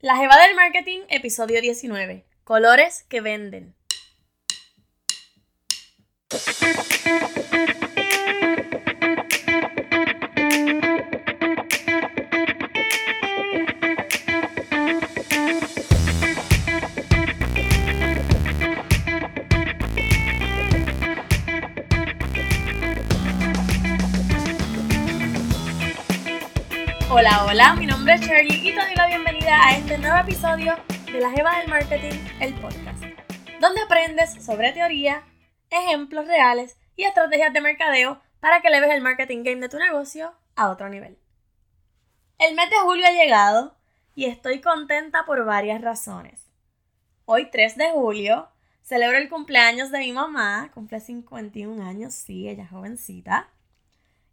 La Jeva del Marketing, episodio 19. Colores que venden. Hola, hola, mi nombre es Shirley y te doy la bienvenida a este nuevo episodio de La Jeva del Marketing, el podcast, donde aprendes sobre teoría, ejemplos reales y estrategias de mercadeo para que leves el marketing game de tu negocio a otro nivel. El mes de julio ha llegado y estoy contenta por varias razones. Hoy 3 de julio celebro el cumpleaños de mi mamá, cumple 51 años, sí, ella es jovencita.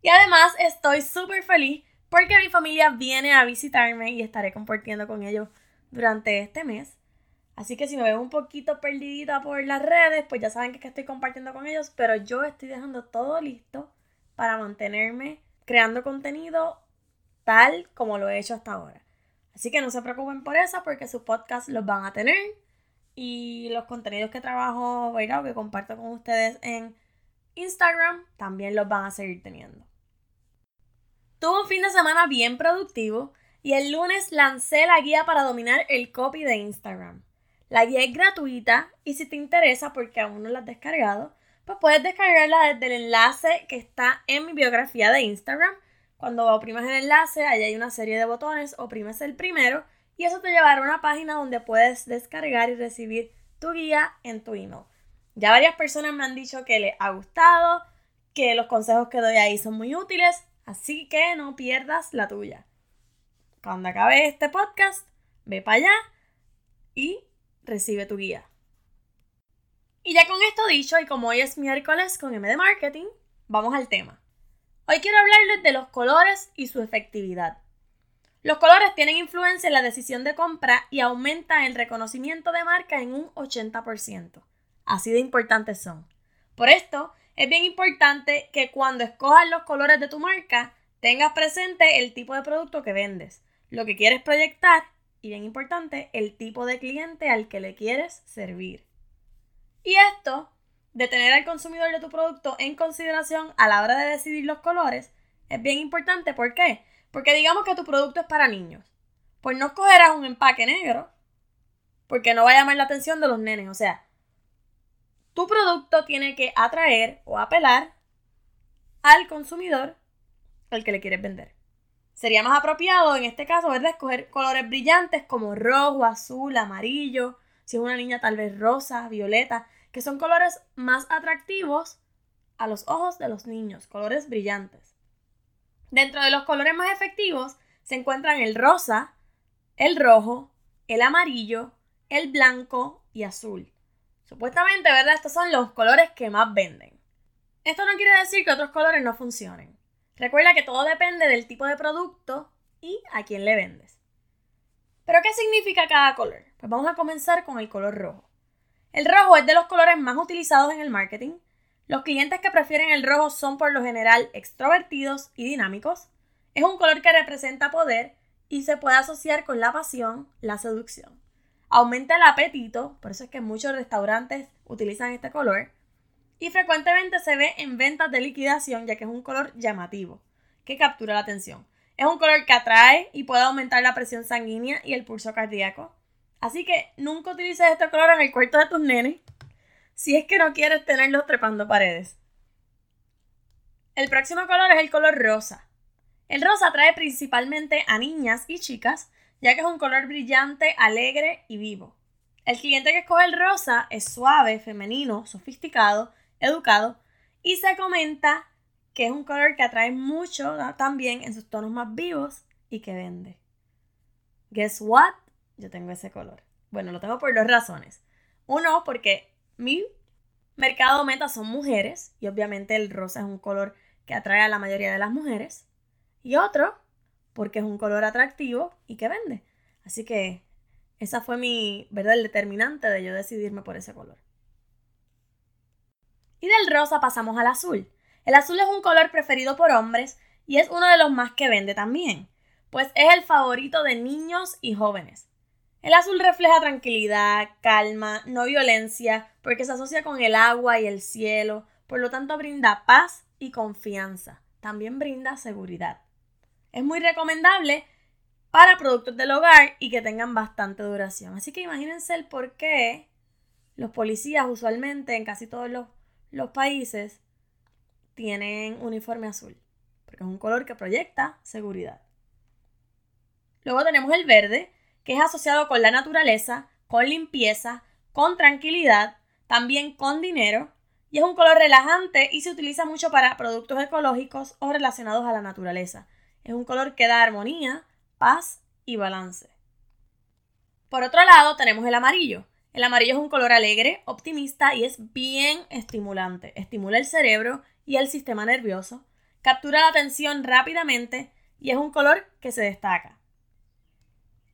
Y además estoy súper feliz porque mi familia viene a visitarme y estaré compartiendo con ellos durante este mes. Así que si me veo un poquito perdidita por las redes, pues ya saben que, que estoy compartiendo con ellos, pero yo estoy dejando todo listo para mantenerme creando contenido tal como lo he hecho hasta ahora. Así que no se preocupen por eso porque sus podcasts los van a tener y los contenidos que trabajo, o que comparto con ustedes en Instagram también los van a seguir teniendo. Tuve un fin de semana bien productivo y el lunes lancé la guía para dominar el copy de Instagram. La guía es gratuita y si te interesa porque aún no la has descargado, pues puedes descargarla desde el enlace que está en mi biografía de Instagram. Cuando oprimes el enlace, ahí hay una serie de botones, oprimes el primero y eso te llevará a una página donde puedes descargar y recibir tu guía en tu email. Ya varias personas me han dicho que les ha gustado, que los consejos que doy ahí son muy útiles, Así que no pierdas la tuya. Cuando acabe este podcast, ve para allá y recibe tu guía. Y ya con esto dicho, y como hoy es miércoles con M de Marketing, vamos al tema. Hoy quiero hablarles de los colores y su efectividad. Los colores tienen influencia en la decisión de compra y aumentan el reconocimiento de marca en un 80%. Así de importantes son. Por esto, es bien importante que cuando escojas los colores de tu marca tengas presente el tipo de producto que vendes, lo que quieres proyectar y bien importante, el tipo de cliente al que le quieres servir. Y esto de tener al consumidor de tu producto en consideración a la hora de decidir los colores es bien importante. ¿Por qué? Porque digamos que tu producto es para niños. Pues no escogerás un empaque negro porque no va a llamar la atención de los nenes. O sea, tu producto tiene que atraer o apelar al consumidor al que le quieres vender. Sería más apropiado en este caso, ¿verdad? Escoger colores brillantes como rojo, azul, amarillo, si es una niña tal vez rosa, violeta, que son colores más atractivos a los ojos de los niños, colores brillantes. Dentro de los colores más efectivos se encuentran el rosa, el rojo, el amarillo, el blanco y azul. Supuestamente, ¿verdad? Estos son los colores que más venden. Esto no quiere decir que otros colores no funcionen. Recuerda que todo depende del tipo de producto y a quién le vendes. ¿Pero qué significa cada color? Pues vamos a comenzar con el color rojo. El rojo es de los colores más utilizados en el marketing. Los clientes que prefieren el rojo son por lo general extrovertidos y dinámicos. Es un color que representa poder y se puede asociar con la pasión, la seducción aumenta el apetito, por eso es que muchos restaurantes utilizan este color, y frecuentemente se ve en ventas de liquidación ya que es un color llamativo, que captura la atención. Es un color que atrae y puede aumentar la presión sanguínea y el pulso cardíaco. Así que nunca utilices este color en el cuarto de tus nenes si es que no quieres tenerlos trepando paredes. El próximo color es el color rosa. El rosa atrae principalmente a niñas y chicas ya que es un color brillante, alegre y vivo. El cliente que escoge el rosa es suave, femenino, sofisticado, educado y se comenta que es un color que atrae mucho también en sus tonos más vivos y que vende. Guess what? Yo tengo ese color. Bueno, lo tengo por dos razones. Uno, porque mi mercado meta son mujeres y obviamente el rosa es un color que atrae a la mayoría de las mujeres. Y otro, porque es un color atractivo y que vende. Así que esa fue mi, ¿verdad? El determinante de yo decidirme por ese color. Y del rosa pasamos al azul. El azul es un color preferido por hombres y es uno de los más que vende también, pues es el favorito de niños y jóvenes. El azul refleja tranquilidad, calma, no violencia, porque se asocia con el agua y el cielo, por lo tanto brinda paz y confianza. También brinda seguridad. Es muy recomendable para productos del hogar y que tengan bastante duración. Así que imagínense el por qué los policías usualmente en casi todos los, los países tienen uniforme azul, porque es un color que proyecta seguridad. Luego tenemos el verde, que es asociado con la naturaleza, con limpieza, con tranquilidad, también con dinero, y es un color relajante y se utiliza mucho para productos ecológicos o relacionados a la naturaleza. Es un color que da armonía, paz y balance. Por otro lado, tenemos el amarillo. El amarillo es un color alegre, optimista y es bien estimulante. Estimula el cerebro y el sistema nervioso, captura la atención rápidamente y es un color que se destaca.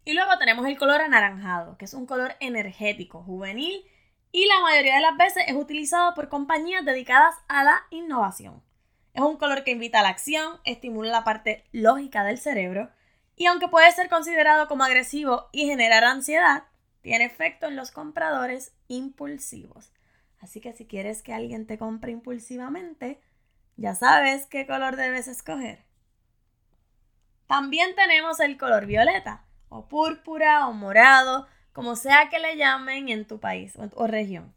Y luego tenemos el color anaranjado, que es un color energético, juvenil y la mayoría de las veces es utilizado por compañías dedicadas a la innovación. Es un color que invita a la acción, estimula la parte lógica del cerebro y aunque puede ser considerado como agresivo y generar ansiedad, tiene efecto en los compradores impulsivos. Así que si quieres que alguien te compre impulsivamente, ya sabes qué color debes escoger. También tenemos el color violeta, o púrpura, o morado, como sea que le llamen en tu país o, región.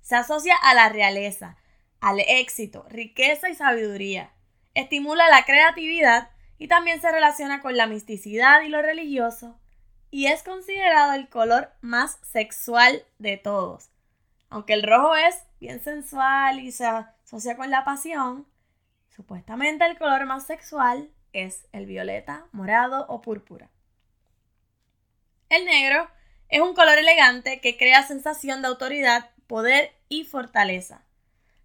Se asocia a la realeza, al éxito, riqueza y sabiduría. Estimula la creatividad y también se relaciona con la misticidad y lo religioso. Y es considerado el color más sexual de todos. Aunque el rojo es bien sensual y se asocia con la pasión, supuestamente el color más sexual es el violeta, morado o púrpura. El negro es un color elegante que crea sensación de autoridad, poder y fortaleza.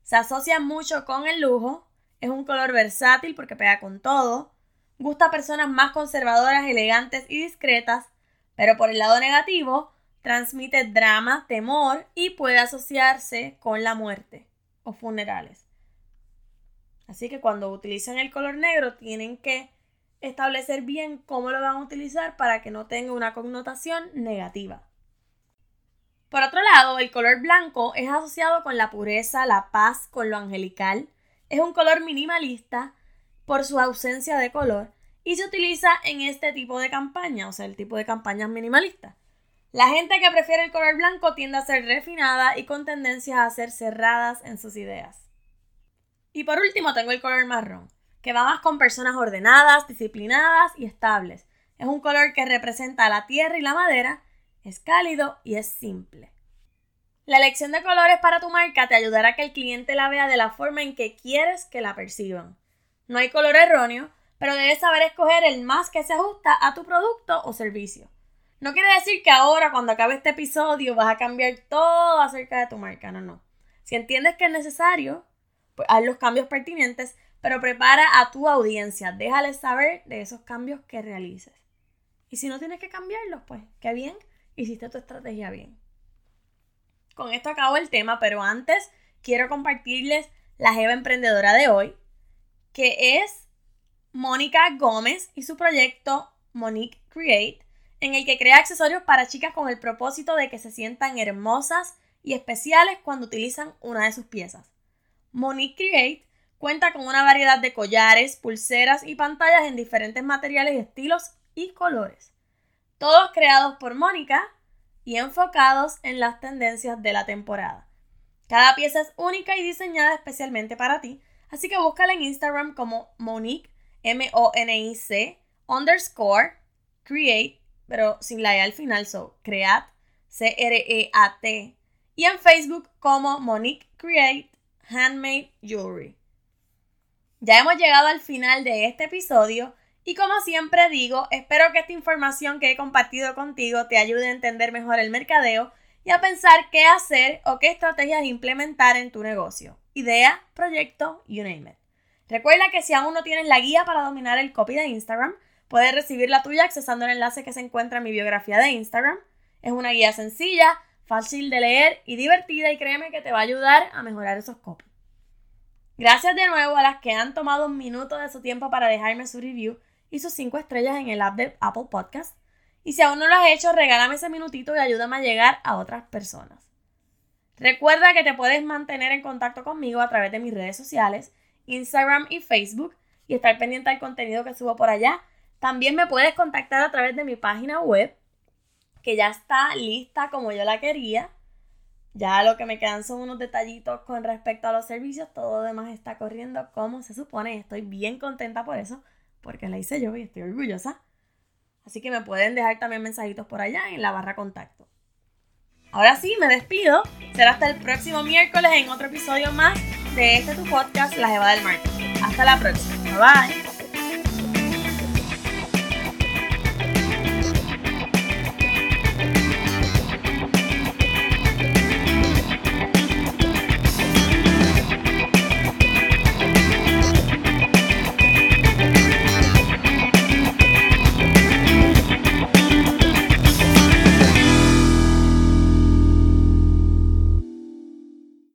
Se asocia mucho con el lujo, es un color versátil porque pega con todo, gusta a personas más conservadoras, elegantes y discretas, pero por el lado negativo, transmite drama, temor y puede asociarse con la muerte o funerales. Así que cuando utilizan el color negro tienen que establecer bien cómo lo van a utilizar para que no tenga una connotación negativa. Por otro lado, el color blanco es asociado con la pureza, la paz, con lo angelical. Es un color minimalista por su ausencia de color y se utiliza en este tipo de campaña, o sea, el tipo de campañas minimalistas. La gente que prefiere el color blanco tiende a ser refinada y con tendencias a ser cerradas en sus ideas. Y por último tengo el color marrón que va más con personas ordenadas, disciplinadas y estables. Es un color que representa la tierra y la madera, es cálido y es simple. La elección de colores para tu marca te ayudará a que el cliente la vea de la forma en que quieres que la perciban. No hay color erróneo, pero debes saber escoger el más que se ajusta a tu producto o servicio. No quiere decir que ahora, cuando acabe este episodio, vas a cambiar todo acerca de tu marca, no, no. Si entiendes que es necesario, pues haz los cambios pertinentes, pero prepara a tu audiencia, déjales saber de esos cambios que realices. Y si no tienes que cambiarlos, pues qué bien, hiciste tu estrategia bien. Con esto acabo el tema, pero antes quiero compartirles la Jeva emprendedora de hoy, que es Mónica Gómez y su proyecto Monique Create, en el que crea accesorios para chicas con el propósito de que se sientan hermosas y especiales cuando utilizan una de sus piezas. Monique Create Cuenta con una variedad de collares, pulseras y pantallas en diferentes materiales, estilos y colores. Todos creados por Mónica y enfocados en las tendencias de la temporada. Cada pieza es única y diseñada especialmente para ti, así que búscala en Instagram como Monique, M-O-N-I-C, underscore, create, pero sin la E al final, so, creat, C-R-E-A-T, y en Facebook como Monique Create Handmade Jewelry. Ya hemos llegado al final de este episodio y como siempre digo, espero que esta información que he compartido contigo te ayude a entender mejor el mercadeo y a pensar qué hacer o qué estrategias implementar en tu negocio. Idea, proyecto, you name it. Recuerda que si aún no tienes la guía para dominar el copy de Instagram, puedes recibir la tuya accesando el enlace que se encuentra en mi biografía de Instagram. Es una guía sencilla, fácil de leer y divertida y créeme que te va a ayudar a mejorar esos copies. Gracias de nuevo a las que han tomado un minuto de su tiempo para dejarme su review y sus 5 estrellas en el app de Apple Podcast. Y si aún no lo has hecho, regálame ese minutito y ayúdame a llegar a otras personas. Recuerda que te puedes mantener en contacto conmigo a través de mis redes sociales, Instagram y Facebook, y estar pendiente del contenido que subo por allá. También me puedes contactar a través de mi página web, que ya está lista como yo la quería. Ya lo que me quedan son unos detallitos con respecto a los servicios. Todo lo demás está corriendo como se supone. Estoy bien contenta por eso, porque la hice yo y estoy orgullosa. Así que me pueden dejar también mensajitos por allá en la barra contacto. Ahora sí, me despido. Será hasta el próximo miércoles en otro episodio más de este tu podcast, La Jeva del Marketing. Hasta la próxima. Bye bye.